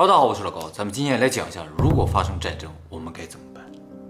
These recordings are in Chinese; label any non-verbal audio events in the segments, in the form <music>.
哈喽，大家好，我是老高，咱们今天来讲一下，如果发生战争，我们该怎么办？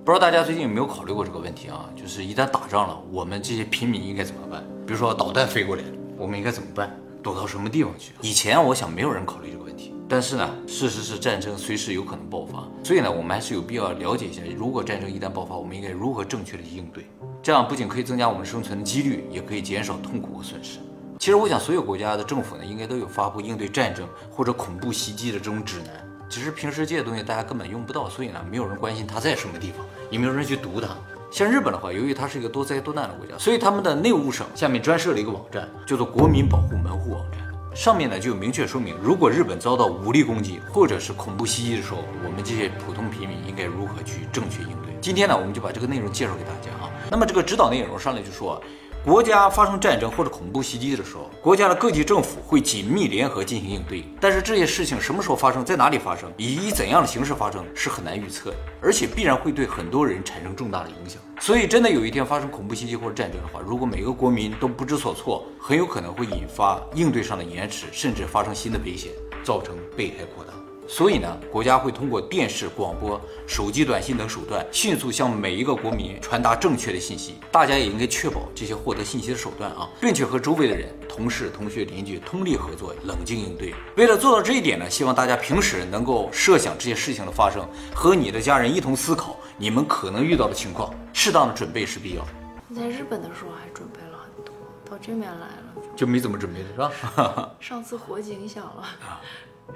不知道大家最近有没有考虑过这个问题啊？就是一旦打仗了，我们这些平民应该怎么办？比如说导弹飞过来，我们应该怎么办？躲到什么地方去？以前我想没有人考虑这个问题，但是呢，事实是战争随时有可能爆发，所以呢，我们还是有必要了解一下，如果战争一旦爆发，我们应该如何正确的应对？这样不仅可以增加我们生存的几率，也可以减少痛苦和损失。其实我想，所有国家的政府呢，应该都有发布应对战争或者恐怖袭击的这种指南。只是平时这些东西大家根本用不到，所以呢，没有人关心它在什么地方，也没有人去读它。像日本的话，由于它是一个多灾多难的国家，所以他们的内务省下面专设了一个网站，叫做国民保护门户网站。上面呢就明确说明，如果日本遭到武力攻击或者是恐怖袭击的时候，我们这些普通平民应该如何去正确应对。今天呢，我们就把这个内容介绍给大家啊。那么这个指导内容上来就说。国家发生战争或者恐怖袭击的时候，国家的各级政府会紧密联合进行应对。但是这些事情什么时候发生，在哪里发生，以怎样的形式发生，是很难预测的，而且必然会对很多人产生重大的影响。所以，真的有一天发生恐怖袭击或者战争的话，如果每个国民都不知所措，很有可能会引发应对上的延迟，甚至发生新的危险，造成被害扩大。所以呢，国家会通过电视、广播、手机短信等手段，迅速向每一个国民传达正确的信息。大家也应该确保这些获得信息的手段啊，并且和周围的人、同事、同学、邻居通力合作，冷静应对。为了做到这一点呢，希望大家平时能够设想这些事情的发生，和你的家人一同思考你们可能遇到的情况，适当的准备是必要的。在日本的时候还准备了很多，到这边来了就没怎么准备的是吧？<laughs> 上次火警响了。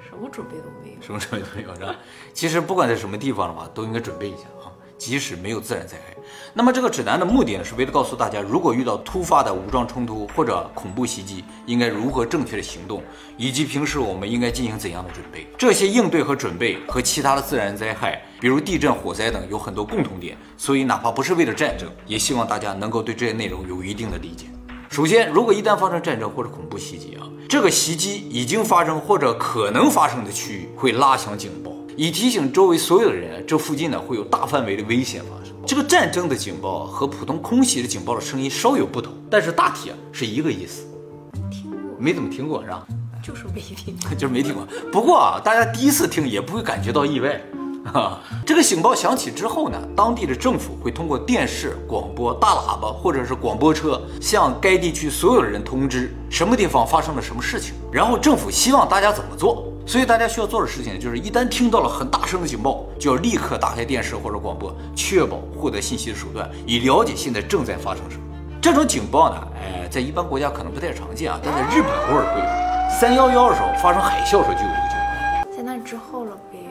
什么准备都没有，什么准备都没有是吧？其实不管在什么地方的话，都应该准备一下啊，即使没有自然灾害。那么这个指南的目的呢，是为了告诉大家，如果遇到突发的武装冲突或者恐怖袭击，应该如何正确的行动，以及平时我们应该进行怎样的准备。这些应对和准备和其他的自然灾害，比如地震、火灾等，有很多共同点。所以哪怕不是为了战争，也希望大家能够对这些内容有一定的理解。首先，如果一旦发生战争或者恐怖袭击啊，这个袭击已经发生或者可能发生的区域会拉响警报，以提醒周围所有的人，这附近呢会有大范围的危险发生。这个战争的警报和普通空袭的警报的声音稍有不同，但是大体啊是一个意思。听过？没怎么听过是吧？就是没听，<laughs> 就是没听过。不过啊，大家第一次听也不会感觉到意外。啊，<laughs> 这个警报响起之后呢，当地的政府会通过电视、广播、大喇叭或者是广播车，向该地区所有的人通知什么地方发生了什么事情，然后政府希望大家怎么做。所以大家需要做的事情就是，一旦听到了很大声的警报，就要立刻打开电视或者广播，确保获得信息的手段，以了解现在正在发生什么。这种警报呢，哎，在一般国家可能不太常见啊，但在日本偶尔会有。三幺幺的时候发生海啸的时候就有一个警报。在那之后了。呗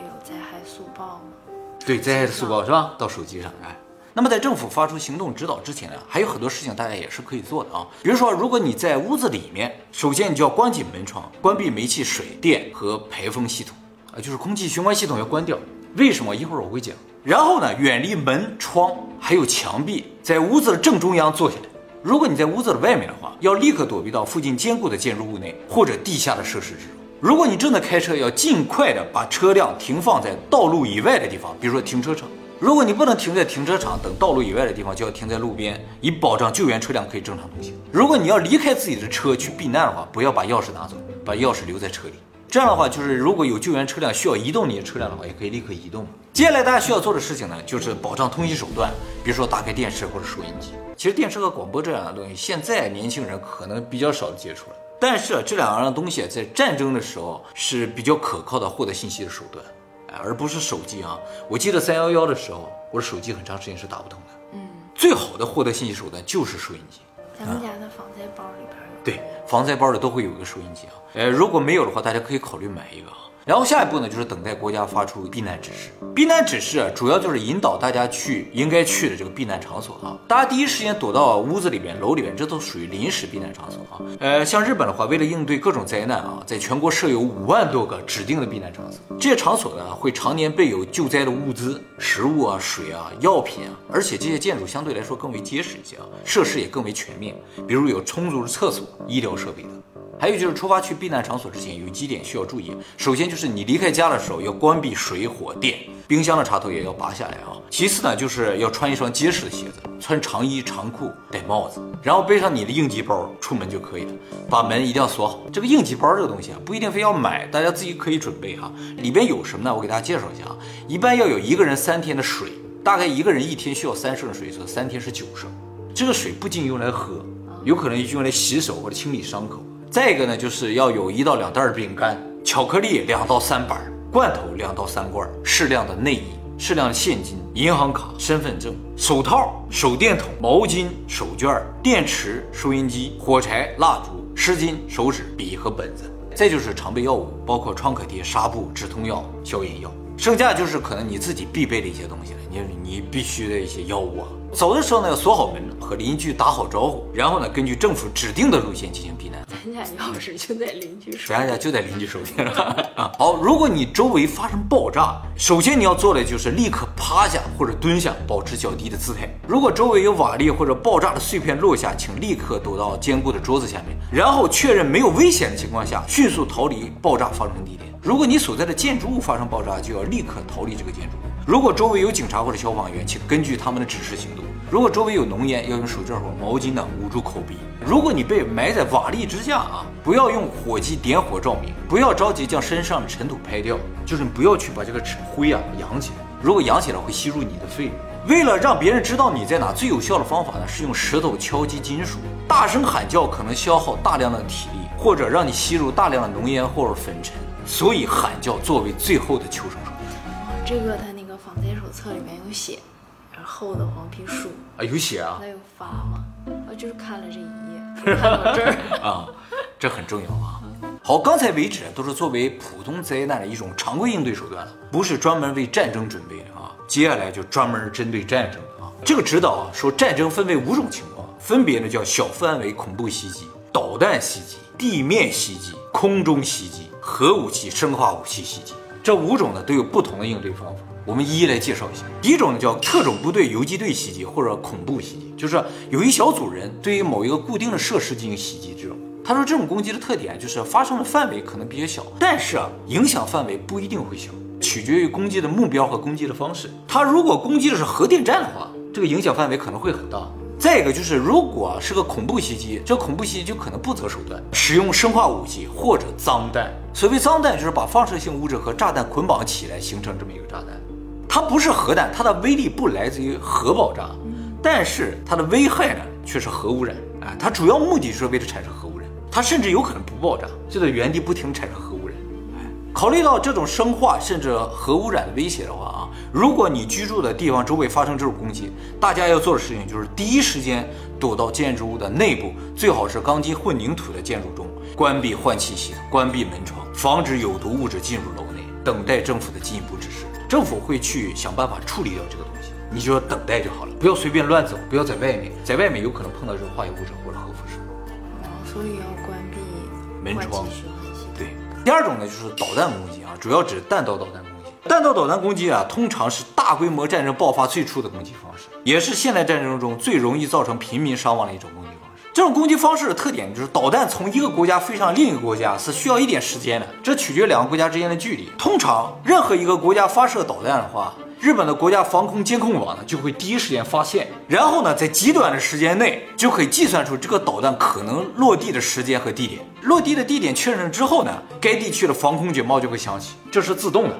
报吗？对，灾害的速报是吧？到手机上哎。那么在政府发出行动指导之前呢，还有很多事情大家也是可以做的啊。比如说，如果你在屋子里面，首先你就要关紧门窗，关闭煤气、水电和排风系统啊，就是空气循环系统要关掉。为什么？一会儿我会讲。然后呢，远离门窗还有墙壁，在屋子的正中央坐下来。如果你在屋子的外面的话，要立刻躲避到附近坚固的建筑物内或者地下的设施之中。如果你正在开车，要尽快的把车辆停放在道路以外的地方，比如说停车场。如果你不能停在停车场等道路以外的地方，就要停在路边，以保障救援车辆可以正常通行。如果你要离开自己的车去避难的话，不要把钥匙拿走，把钥匙留在车里。这样的话，就是如果有救援车辆需要移动你的车辆的话，也可以立刻移动。接下来大家需要做的事情呢，就是保障通信手段，比如说打开电视或者收音机。其实电视和广播这样的东西，现在年轻人可能比较少接触了。但是这两样东西在战争的时候是比较可靠的获得信息的手段，哎，而不是手机啊。我记得三幺幺的时候，我的手机很长时间是打不通的。嗯，最好的获得信息手段就是收音机。咱们家的防灾包里边有。对，防灾包里都会有一个收音机啊。呃，如果没有的话，大家可以考虑买一个啊。然后下一步呢，就是等待国家发出避难指示。避难指示主要就是引导大家去应该去的这个避难场所啊。大家第一时间躲到屋子里边、楼里边，这都属于临时避难场所啊。呃，像日本的话，为了应对各种灾难啊，在全国设有五万多个指定的避难场所。这些场所呢，会常年备有救灾的物资、食物啊、水啊、药品啊，而且这些建筑相对来说更为结实一些啊，设施也更为全面，比如有充足的厕所、医疗设备等。还有就是出发去避难场所之前，有几点需要注意。首先就是你离开家的时候要关闭水火电，冰箱的插头也要拔下来啊。其次呢，就是要穿一双结实的鞋子，穿长衣长裤，戴帽子，然后背上你的应急包出门就可以了。把门一定要锁好。这个应急包这个东西啊，不一定非要买，大家自己可以准备哈。里边有什么呢？我给大家介绍一下啊。一般要有一个人三天的水，大概一个人一天需要三升的水，所以三天是九升。这个水不仅用来喝，有可能用来洗手或者清理伤口。再一个呢，就是要有一到两袋饼干、巧克力两到三板。罐头两到三罐，适量的内衣，适量的现金、银行卡、身份证、手套、手电筒、毛巾、手绢、电池、收音机、火柴、蜡烛、湿巾、手纸、笔和本子。再就是常备药物，包括创可贴、纱布、止痛药、消炎药。剩下就是可能你自己必备的一些东西了，你你必须的一些药物啊。走的时候呢，要锁好门，和邻居打好招呼，然后呢，根据政府指定的路线进行避难。咱家钥匙就在邻居手，咱家就在邻居手里 <laughs> 啊。好，如果你周围发生爆炸，首先你要做的就是立刻趴下或者蹲下，保持较低的姿态。如果周围有瓦砾或者爆炸的碎片落下，请立刻躲到坚固的桌子下面，然后确认没有危险的情况下，迅速逃离爆炸发生地点。如果你所在的建筑物发生爆炸，就要立刻逃离这个建筑物。如果周围有警察或者消防员，请根据他们的指示行动。如果周围有浓烟，要用手绢或毛巾呢捂住口鼻。如果你被埋在瓦砾之下啊，不要用火机点火照明，不要着急将身上的尘土拍掉，就是不要去把这个灰啊扬起来。如果扬起来会吸入你的肺。为了让别人知道你在哪，最有效的方法呢是用石头敲击金属。大声喊叫可能消耗大量的体力，或者让你吸入大量的浓烟或者粉尘，所以喊叫作为最后的求生手段。这个他那个防灾手册里面有写。厚的黄皮书啊，有写啊，他有发吗？我就是看了这一页，<laughs> 看到这儿 <laughs> 啊，这很重要啊。好，刚才为止都是作为普通灾难的一种常规应对手段了，不是专门为战争准备的啊。接下来就专门针对战争啊。这个指导啊说，战争分为五种情况，分别呢叫小范围恐怖袭击、导弹袭击、地面袭击、空中袭击、核武器、生化武器袭击。这五种呢都有不同的应对方法。我们一一来介绍一下。第一种呢，叫特种部队游击队袭击或者恐怖袭击，就是有一小组人对于某一个固定的设施进行袭击。这种他说这种攻击的特点就是发生的范围可能比较小，但是啊，影响范围不一定会小，取决于攻击的目标和攻击的方式。他如果攻击的是核电站的话，这个影响范围可能会很大。再一个就是，如果是个恐怖袭击，这恐怖袭击就可能不择手段，使用生化武器或者脏弹。所谓脏弹，就是把放射性物质和炸弹捆绑起来形成这么一个炸弹。它不是核弹，它的威力不来自于核爆炸，但是它的危害呢却是核污染啊！它主要目的是为了产生核污染，它甚至有可能不爆炸，就在原地不停产生核污染。考虑到这种生化甚至核污染的威胁的话啊，如果你居住的地方周围发生这种攻击，大家要做的事情就是第一时间躲到建筑物的内部，最好是钢筋混凝土的建筑中，关闭换气系统，关闭门窗，防止有毒物质进入楼内，等待政府的进一步指示。政府会去想办法处理掉这个东西，你就要等待就好了，不要随便乱走，不要在外面，在外面有可能碰到这个化学物质或者核辐射。哦，所以要关闭门窗。对，第二种呢就是导弹攻击啊，主要指弹道导弹攻击。弹道导弹攻击啊，通常是大规模战争爆发最初的攻击方式，也是现代战争中最容易造成平民伤亡的一种攻击。这种攻击方式的特点就是，导弹从一个国家飞向另一个国家是需要一点时间的，这取决两个国家之间的距离。通常，任何一个国家发射导弹的话，日本的国家防空监控网呢就会第一时间发现，然后呢，在极短的时间内就可以计算出这个导弹可能落地的时间和地点。落地的地点确认之后呢，该地区的防空警报就会响起，这是自动的，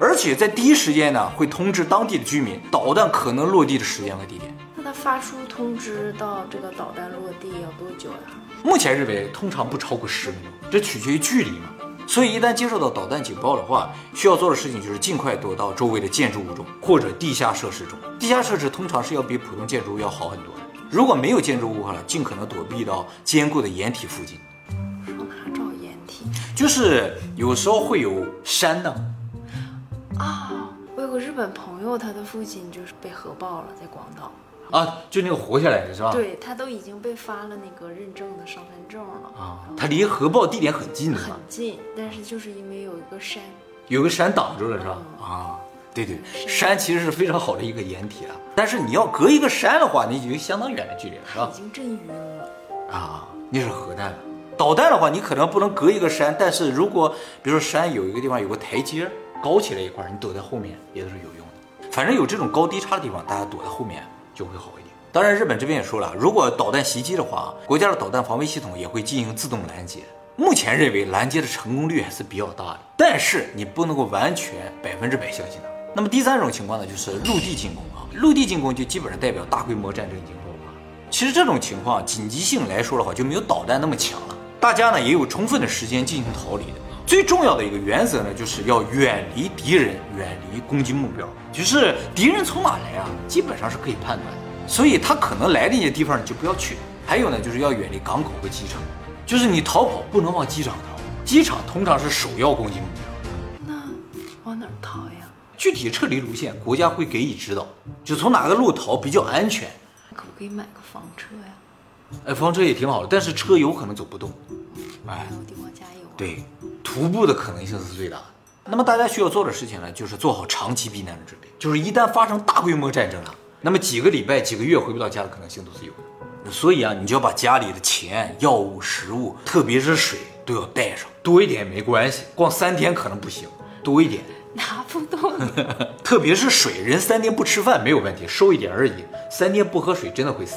而且在第一时间呢会通知当地的居民导弹可能落地的时间和地点。发出通知到这个导弹落地要多久呀？目前认为通常不超过十分钟，这取决于距离嘛。所以一旦接受到导弹警报的话，需要做的事情就是尽快躲到周围的建筑物中或者地下设施中。地下设施通常是要比普通建筑物要好很多。如果没有建筑物的话，尽可能躲避到坚固的掩体附近。上哪找掩体？就是有时候会有山呢。啊，我有个日本朋友，他的父亲就是被核爆了，在广岛。啊，就那个活下来的是吧？对他都已经被发了那个认证的身份证了啊。他离核爆地点很近的，很近，但是就是因为有一个山，有个山挡住了是吧？啊，对对，山其实是非常好的一个掩体啊。但是你要隔一个山的话，你已经相当远的距离了，是吧？已经震晕了啊！那是核弹，导弹的话你可能不能隔一个山，但是如果比如说山有一个地方有个台阶高起来一块，你躲在后面也都是有用的。反正有这种高低差的地方，大家躲在后面。就会好一点。当然，日本这边也说了，如果导弹袭击的话，国家的导弹防卫系统也会进行自动拦截。目前认为拦截的成功率还是比较大的，但是你不能够完全百分之百相信它。那么第三种情况呢，就是陆地进攻啊，陆地进攻就基本上代表大规模战争已经爆发。其实这种情况紧急性来说的话，就没有导弹那么强了，大家呢也有充分的时间进行逃离。最重要的一个原则呢，就是要远离敌人，远离攻击目标。就是敌人从哪来啊，基本上是可以判断的。所以他可能来的那些地方你就不要去。还有呢，就是要远离港口和机场，就是你逃跑不能往机场逃，机场通常是首要攻击目标。那往哪儿逃呀？具体撤离路线，国家会给予指导，就从哪个路逃比较安全。可不可以买个房车呀？哎，房车也挺好的，但是车有可能走不动。哎，没有地方加油。对，徒步的可能性是最大的。那么大家需要做的事情呢，就是做好长期避难的准备，就是一旦发生大规模战争了。那么几个礼拜、几个月回不到家的可能性都是有的，所以啊，你就要把家里的钱、药物、食物，特别是水都要带上，多一点没关系，逛三天可能不行，多一点拿不动。<laughs> 特别是水，人三天不吃饭没有问题，瘦一点而已，三天不喝水真的会死。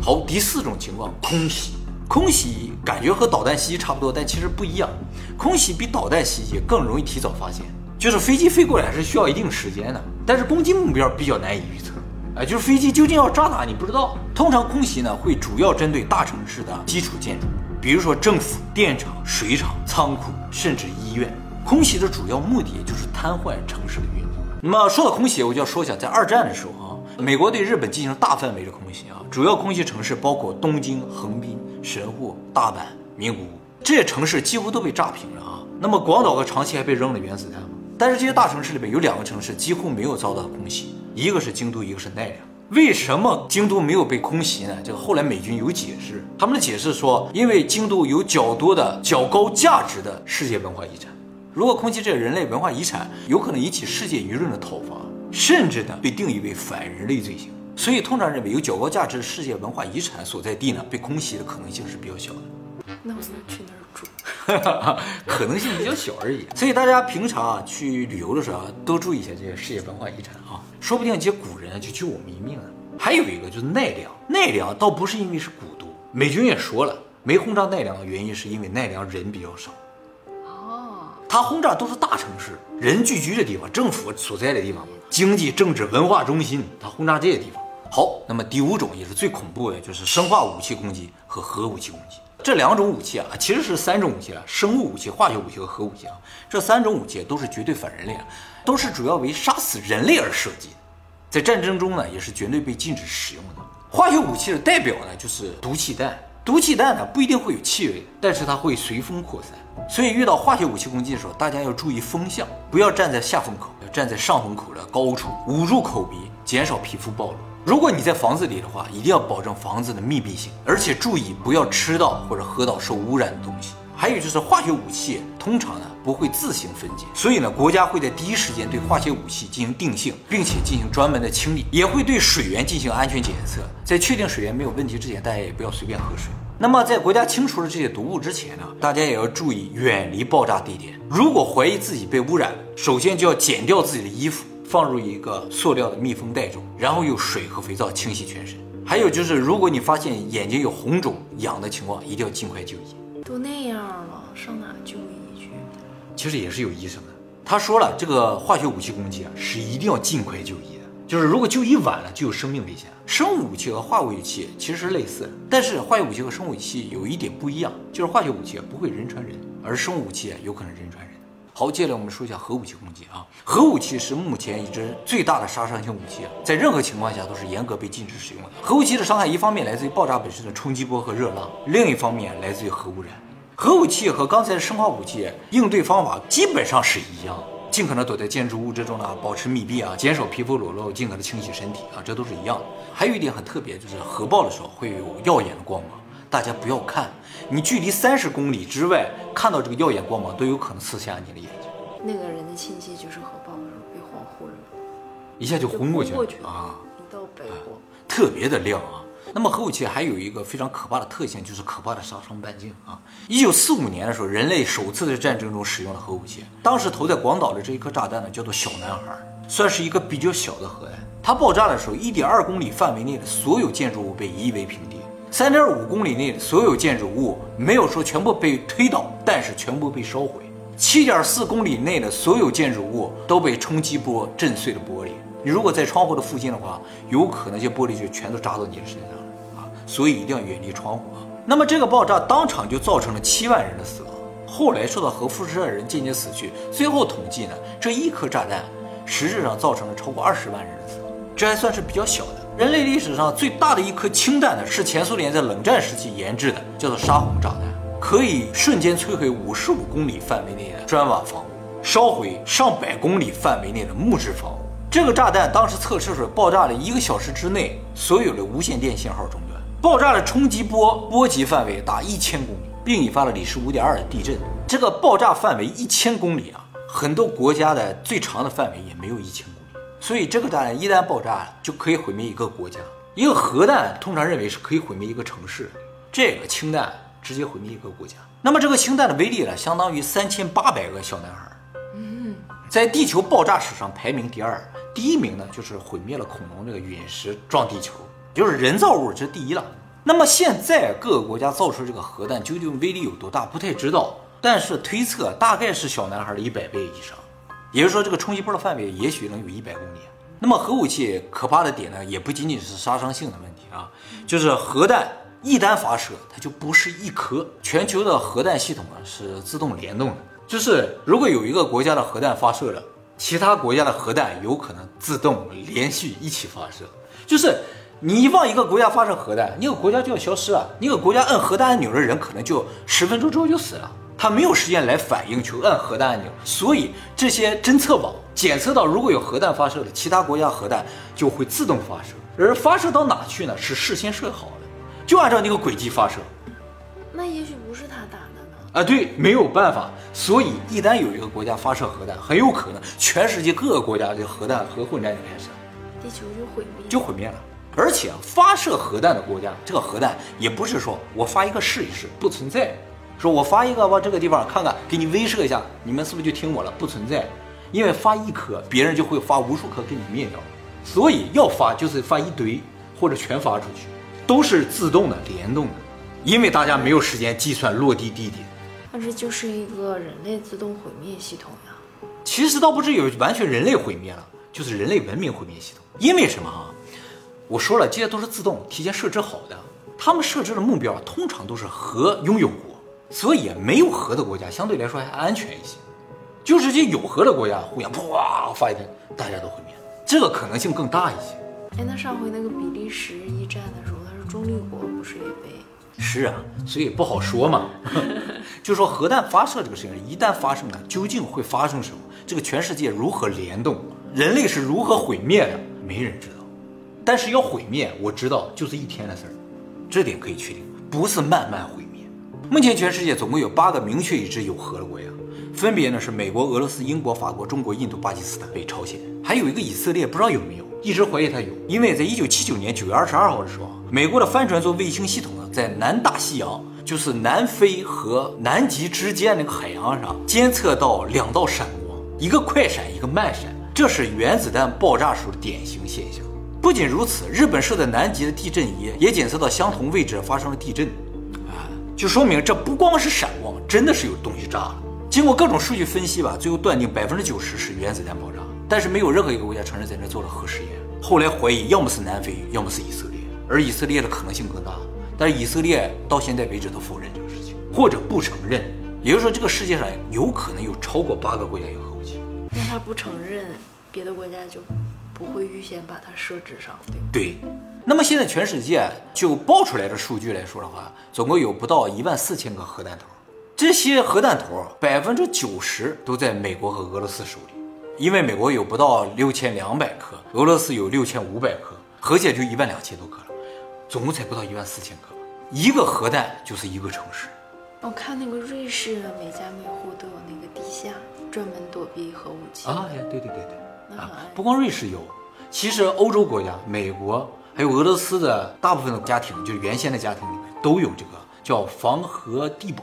好，第四种情况，空袭。空袭感觉和导弹袭击差不多，但其实不一样，空袭比导弹袭击更容易提早发现，就是飞机飞过来是需要一定时间的，但是攻击目标比较难以预测。哎，就是飞机究竟要炸哪，你不知道。通常空袭呢，会主要针对大城市的基础建筑，比如说政府、电厂、水厂、仓库，甚至医院。空袭的主要目的就是瘫痪城市的运作。那么说到空袭，我就要说一下，在二战的时候啊，美国对日本进行大范围的空袭啊，主要空袭城市包括东京、横滨、神户、大阪、名古屋，这些城市几乎都被炸平了啊。那么广岛和长崎还被扔了原子弹吗。但是这些大城市里面有两个城市几乎没有遭到空袭，一个是京都，一个是奈良。为什么京都没有被空袭呢？这个后来美军有解释，他们的解释说，因为京都有较多的较高价值的世界文化遗产，如果空袭这些人类文化遗产，有可能引起世界舆论的讨伐，甚至呢被定义为反人类罪行。所以通常认为有较高价值的世界文化遗产所在地呢，被空袭的可能性是比较小的。那我能去哪儿住？<laughs> 可能性比较小而已。所以大家平常啊去旅游的时候啊，多注意一下这些世界文化遗产啊，说不定这些古人就救我们一命了。还有一个就是奈良，奈良倒不是因为是古都，美军也说了，没轰炸奈良的原因是因为奈良人比较少。它，轰炸都是大城市，人聚居的地方，政府所在的地方，经济、政治、文化中心，它轰炸这些地方。好，那么第五种也是最恐怖的，就是生化武器攻击和核武器攻击。这两种武器啊，其实是三种武器啊，生物武器、化学武器和核武器啊。这三种武器都是绝对反人类啊，都是主要为杀死人类而设计的，在战争中呢，也是绝对被禁止使用的。化学武器的代表呢，就是毒气弹。毒气弹呢不一定会有气味，但是它会随风扩散。所以遇到化学武器攻击的时候，大家要注意风向，不要站在下风口，要站在上风口的高处，捂住口鼻，减少皮肤暴露。如果你在房子里的话，一定要保证房子的密闭性，而且注意不要吃到或者喝到受污染的东西。还有就是化学武器通常呢不会自行分解，所以呢国家会在第一时间对化学武器进行定性，并且进行专门的清理，也会对水源进行安全检测。在确定水源没有问题之前，大家也不要随便喝水。那么在国家清除了这些毒物之前呢，大家也要注意远离爆炸地点。如果怀疑自己被污染，首先就要剪掉自己的衣服。放入一个塑料的密封袋中，然后用水和肥皂清洗全身。还有就是，如果你发现眼睛有红肿、痒的情况，一定要尽快就医。都那样了，上哪就医去？其实也是有医生的。他说了，这个化学武器攻击啊，是一定要尽快就医的。就是如果就医晚了，就有生命危险。生物武器和化学武器其实类似，但是化学武器和生物武器有一点不一样，就是化学武器不会人传人，而生物武器有可能人传人。好，接下来我们说一下核武器攻击啊。核武器是目前已知最大的杀伤性武器，在任何情况下都是严格被禁止使用的。核武器的伤害一方面来自于爆炸本身的冲击波和热浪，另一方面来自于核污染。核武器和刚才的生化武器应对方法基本上是一样，尽可能躲在建筑物之中呢，保持密闭啊，减少皮肤裸露，尽可能清洗身体啊，这都是一样的。还有一点很特别，就是核爆的时候会有耀眼的光芒，大家不要看，你距离三十公里之外看到这个耀眼光芒都有可能刺瞎你的眼睛。那个人的亲戚就是核爆的时候被晃昏了，一下就昏过去了啊！一道白光，特别的亮啊。那么核武器还有一个非常可怕的特性，就是可怕的杀伤半径啊！一九四五年的时候，人类首次在战争中使用了核武器，当时投在广岛的这一颗炸弹呢，叫做小男孩。算是一个比较小的核弹。它爆炸的时候，一点二公里范围内的所有建筑物被夷为平地，三点五公里内所有建筑物没有说全部被推倒，但是全部被烧毁。七点四公里内的所有建筑物都被冲击波震碎了玻璃。你如果在窗户的附近的话，有可能这玻璃就全都扎到你的身上了啊！所以一定要远离窗户啊。那么这个爆炸当场就造成了七万人的死亡，后来受到核辐射的人渐渐死去。最后统计呢，这一颗炸弹实质上造成了超过二十万人的死，这还算是比较小的。人类历史上最大的一颗氢弹呢，是前苏联在冷战时期研制的，叫做沙皇炸弹。可以瞬间摧毁五十五公里范围内的砖瓦房屋，烧毁上百公里范围内的木质房屋。这个炸弹当时测试时爆炸了一个小时之内，所有的无线电信号中断，爆炸的冲击波波及范围达一千公里，并引发了里氏五点二的地震。这个爆炸范围一千公里啊，很多国家的最长的范围也没有一千公里。所以这个炸弹一旦爆炸，就可以毁灭一个国家。一个核弹通常认为是可以毁灭一个城市，这个氢弹。直接毁灭一个国家。那么这个氢弹的威力呢，相当于三千八百个小男孩。嗯，在地球爆炸史上排名第二，第一名呢就是毁灭了恐龙这个陨石撞地球，就是人造物，这是第一了。那么现在各个国家造出这个核弹究竟威力有多大，不太知道，但是推测大概是小男孩的一百倍以上，也就是说这个冲击波的范围也许能有一百公里。那么核武器可怕的点呢，也不仅仅是杀伤性的问题啊，就是核弹。一旦发射，它就不是一颗。全球的核弹系统啊是自动联动的，就是如果有一个国家的核弹发射了，其他国家的核弹有可能自动连续一起发射。就是你一往一个国家发射核弹，那个国家就要消失了。那个国家摁核弹按钮的人可能就十分钟之后就死了，他没有时间来反应去按核弹按钮。所以这些侦测网检测到如果有核弹发射了，其他国家核弹就会自动发射，而发射到哪去呢？是事先设好的。就按照那个轨迹发射，那也许不是他打的呢。啊，对，没有办法。所以一旦有一个国家发射核弹，很有可能全世界各个国家的核弹核混战就开始了，地球就毁灭，就毁灭了。而且发射核弹的国家，这个核弹也不是说我发一个试一试，不存在。说我发一个往这个地方看看，给你威慑一下，你们是不是就听我了？不存在，因为发一颗，别人就会发无数颗给你灭掉。所以要发就是发一堆，或者全发出去。都是自动的、联动的，因为大家没有时间计算落地地点。那这就是一个人类自动毁灭系统呀？其实倒不是有完全人类毁灭了，就是人类文明毁灭系统。因为什么哈？我说了，这些都是自动提前设置好的，他们设置的目标通常都是核拥有国，所以没有核的国家相对来说还安全一些。就是这有核的国家互相啪发一弹，大家都毁灭，这个可能性更大一些。哎，那上回那个比利时一战的时候。中立国不是也被？是啊，所以不好说嘛。<laughs> 就说核弹发射这个事情，一旦发生了，究竟会发生什么？这个全世界如何联动？人类是如何毁灭的？没人知道。但是要毁灭，我知道就是一天的事儿，这点可以确定，不是慢慢毁灭。目前全世界总共有八个明确已知有核的国家，分别呢是美国、俄罗斯、英国、法国、中国、印度、巴基斯坦、北朝鲜，还有一个以色列，不知道有没有。一直怀疑它有，因为在一九七九年九月二十二号的时候，美国的帆船座卫星系统呢，在南大西洋，就是南非和南极之间那个海洋上，监测到两道闪光，一个快闪，一个慢闪，这是原子弹爆炸时候的典型现象。不仅如此，日本设在南极的地震仪也检测到相同位置发生了地震，就说明这不光是闪光，真的是有东西炸了。经过各种数据分析吧，最后断定百分之九十是原子弹爆炸。但是没有任何一个国家承认在那做了核试验。后来怀疑，要么是南非，要么是以色列，而以色列的可能性更大。但是以色列到现在为止都否认这个事情，或者不承认。也就是说，这个世界上有可能有超过八个国家有核武器。那他不承认，别的国家就不会预先把它设置上，对对。那么现在全世界就爆出来的数据来说的话，总共有不到一万四千个核弹头。这些核弹头百分之九十都在美国和俄罗斯手里。因为美国有不到六千两百颗，俄罗斯有六千五百颗，合起来就一万两千多颗了，总共才不到一万四千颗。一个核弹就是一个城市。我看那个瑞士每家每户都有那个地下，专门躲避核武器。啊，对对对对，啊，不光瑞士有，其实欧洲国家、美国还有俄罗斯的大部分的家庭，就是原先的家庭里面都有这个叫防核地堡，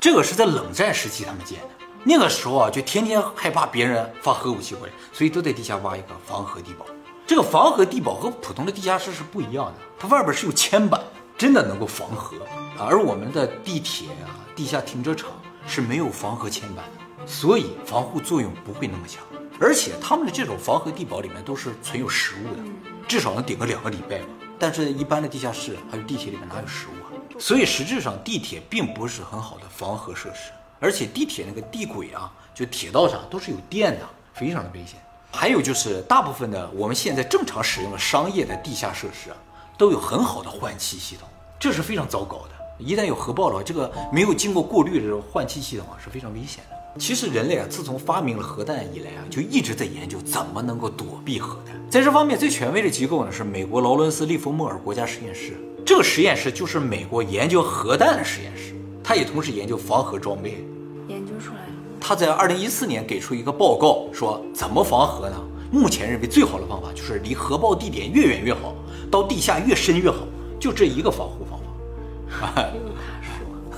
这个是在冷战时期他们建的。那个时候啊，就天天害怕别人发核武器过来，所以都在地下挖一个防核地堡。这个防核地堡和普通的地下室是不一样的，它外边是有铅板，真的能够防核。而我们的地铁啊、地下停车场是没有防核铅板的，所以防护作用不会那么强。而且他们的这种防核地堡里面都是存有食物的，至少能顶个两个礼拜吧。但是，一般的地下室还有地铁里面哪有食物啊？所以实质上地铁并不是很好的防核设施，而且地铁那个地轨啊，就铁道上都是有电的，非常的危险。还有就是大部分的我们现在正常使用的商业的地下设施啊，都有很好的换气系统，这是非常糟糕的。一旦有核爆了，这个没有经过过滤的换气系统啊是非常危险的。其实人类啊，自从发明了核弹以来啊，就一直在研究怎么能够躲避核弹。在这方面最权威的机构呢，是美国劳伦斯利弗莫尔国家实验室。这个实验室就是美国研究核弹的实验室，它也同时研究防核装备。研究出来了。他在二零一四年给出一个报告，说怎么防核呢？目前认为最好的方法就是离核爆地点越远越好，到地下越深越好，就这一个防护方法。<laughs> <laughs>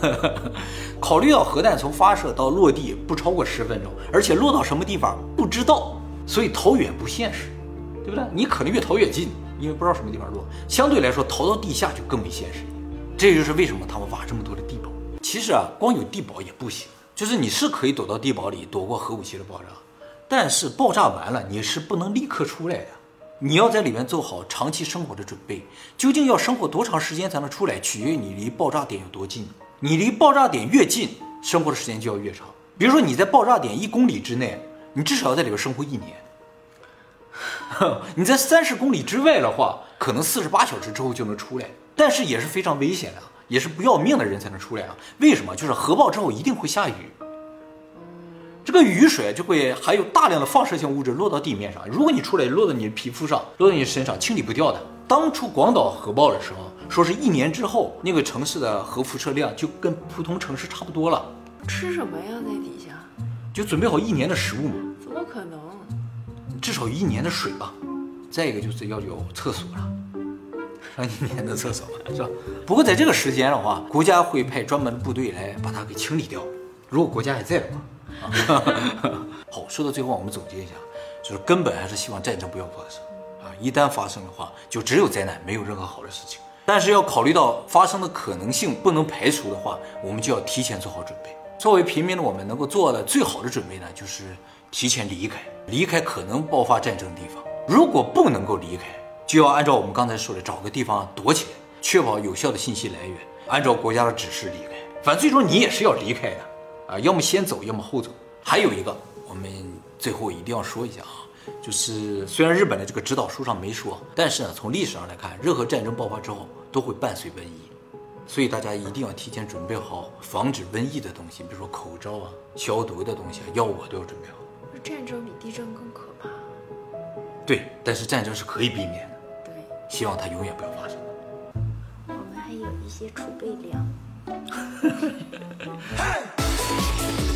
<laughs> 考虑到核弹从发射到落地不超过十分钟，而且落到什么地方不知道，所以逃远不现实，对不对？你可能越逃越近，因为不知道什么地方落，相对来说逃到地下就更为现实。这就是为什么他们挖这么多的地堡。其实啊，光有地堡也不行，就是你是可以躲到地堡里躲过核武器的爆炸，但是爆炸完了你是不能立刻出来的，你要在里面做好长期生活的准备。究竟要生活多长时间才能出来，取决于你离爆炸点有多近。你离爆炸点越近，生活的时间就要越长。比如说你在爆炸点一公里之内，你至少要在里边生活一年。<laughs> 你在三十公里之外的话，可能四十八小时之后就能出来，但是也是非常危险的，也是不要命的人才能出来啊。为什么？就是核爆之后一定会下雨，这个雨水就会含有大量的放射性物质落到地面上。如果你出来落到你的皮肤上，落到你身上，清理不掉的。当初广岛核爆的时候。说是一年之后，那个城市的核辐射量就跟普通城市差不多了。吃什么呀，在底下？就准备好一年的食物嘛。怎么可能？至少一年的水吧。再一个就是要有厕所了，上一年的厕所是吧？不过在这个时间的话，国家会派专门的部队来把它给清理掉。如果国家还在的话。<laughs> 好，说到最后，我们总结一下，就是根本还是希望战争不要发生啊！一旦发生的话，就只有灾难，没有任何好的事情。但是要考虑到发生的可能性不能排除的话，我们就要提前做好准备。作为平民的我们，能够做的最好的准备呢，就是提前离开，离开可能爆发战争的地方。如果不能够离开，就要按照我们刚才说的，找个地方躲起来，确保有效的信息来源，按照国家的指示离开。反正最终你也是要离开的啊，要么先走，要么后走。还有一个，我们最后一定要说一下啊。就是虽然日本的这个指导书上没说，但是呢，从历史上来看，任何战争爆发之后都会伴随瘟疫，所以大家一定要提前准备好防止瘟疫的东西，比如说口罩啊、消毒的东西啊、药物都要准备好。战争比地震更可怕。对，但是战争是可以避免的。对，希望它永远不要发生。我们还有一些储备粮。<laughs>